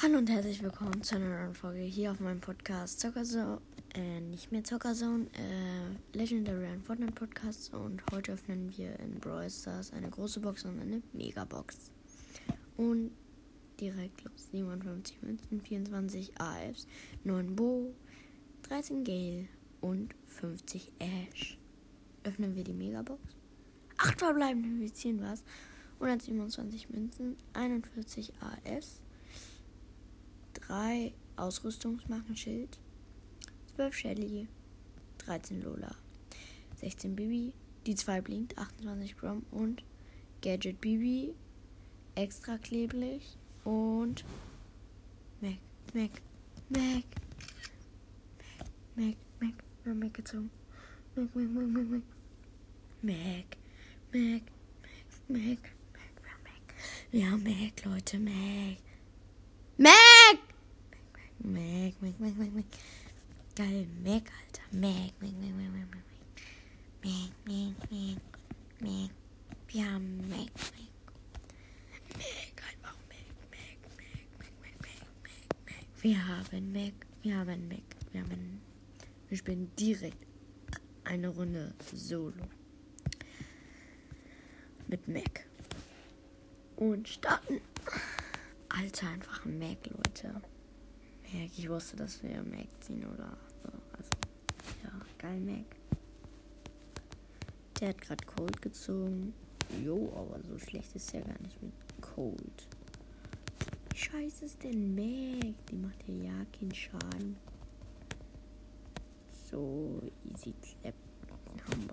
Hallo und herzlich willkommen zu einer neuen Folge hier auf meinem Podcast Zockerzone, äh, nicht mehr Zockerzone, äh, Legendary and Fortnite Podcast und heute öffnen wir in Brawl Stars eine große Box und eine Megabox. Und direkt los, 57 Münzen, 24 AFs, 9 Bo, 13 Gale und 50 Ash. Öffnen wir die Megabox. 8 verbleibende, wir ziehen was. 127 Münzen, 41 AFs. 3 Ausrüstungsmarkenschild, 12 Shelly, 13 Lola, 16 Bibi, die 2 blinkt, 28 Grom und Gadget Bibi, extra klebrig und Mac, Mac, Mac, Mac, Mac, Mac, Mac gezogen. Mac, Mac, Mac, Mac, Mac, Mac, Mac, Mac, Mac, Mac, ja, Mac, Leute, Mac. Mac! Mac, Mac, Mac, Mac, Mac. Geil, Mac, Alter. Mac, Mac, Mac, Mac, Mac, Mac. Mac, Mac, Mac, Mac. Wir haben Mac, Mac. Mac, einfach Mac, Mac, Mac, Mac, Mac, Mac, Mac. Wir haben Mac, wir haben Mac, wir haben. Wir spielen direkt eine Runde Solo. Mit Mac. Und starten. Alter, einfach ein Mac, Leute. Mac, ich wusste, dass wir Mac ziehen oder so. Also, ja, geil, Mac. Der hat gerade Cold gezogen. Jo, aber so schlecht ist er gar nicht mit Cold. Scheiße ist denn Mac? Die macht ja ja keinen Schaden. So, easy clap. Haben.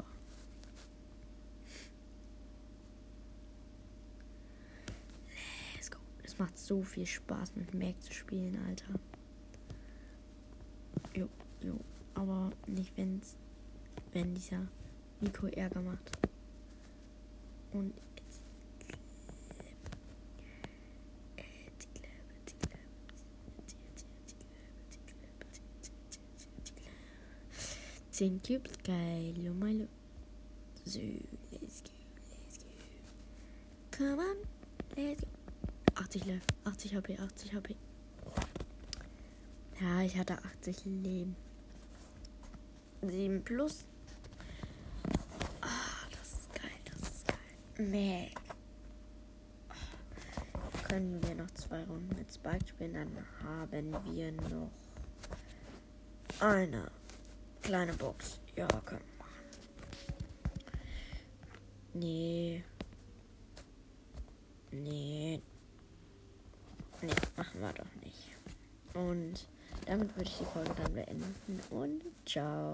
Let's go. Es macht so viel Spaß mit Mac zu spielen, Alter. Jo, jo. Aber nicht, wenn's, wenn dieser Nico Ärger macht. Und jetzt. Zehn Cubes, geil, lo malo. So, let's go, let's go. Come on, let's go. 80 Leben, 80 HP, 80 HP. Ja, ich hatte 80 Leben. 7 plus. Ah, das ist geil, das ist geil. Mac. Können wir noch zwei Runden mit Spike spielen, dann haben wir noch eine kleine Box. Ja, können wir machen. Nee. Nee. Nee, machen wir doch nicht. Und damit würde ich die Folge dann beenden. Und ciao.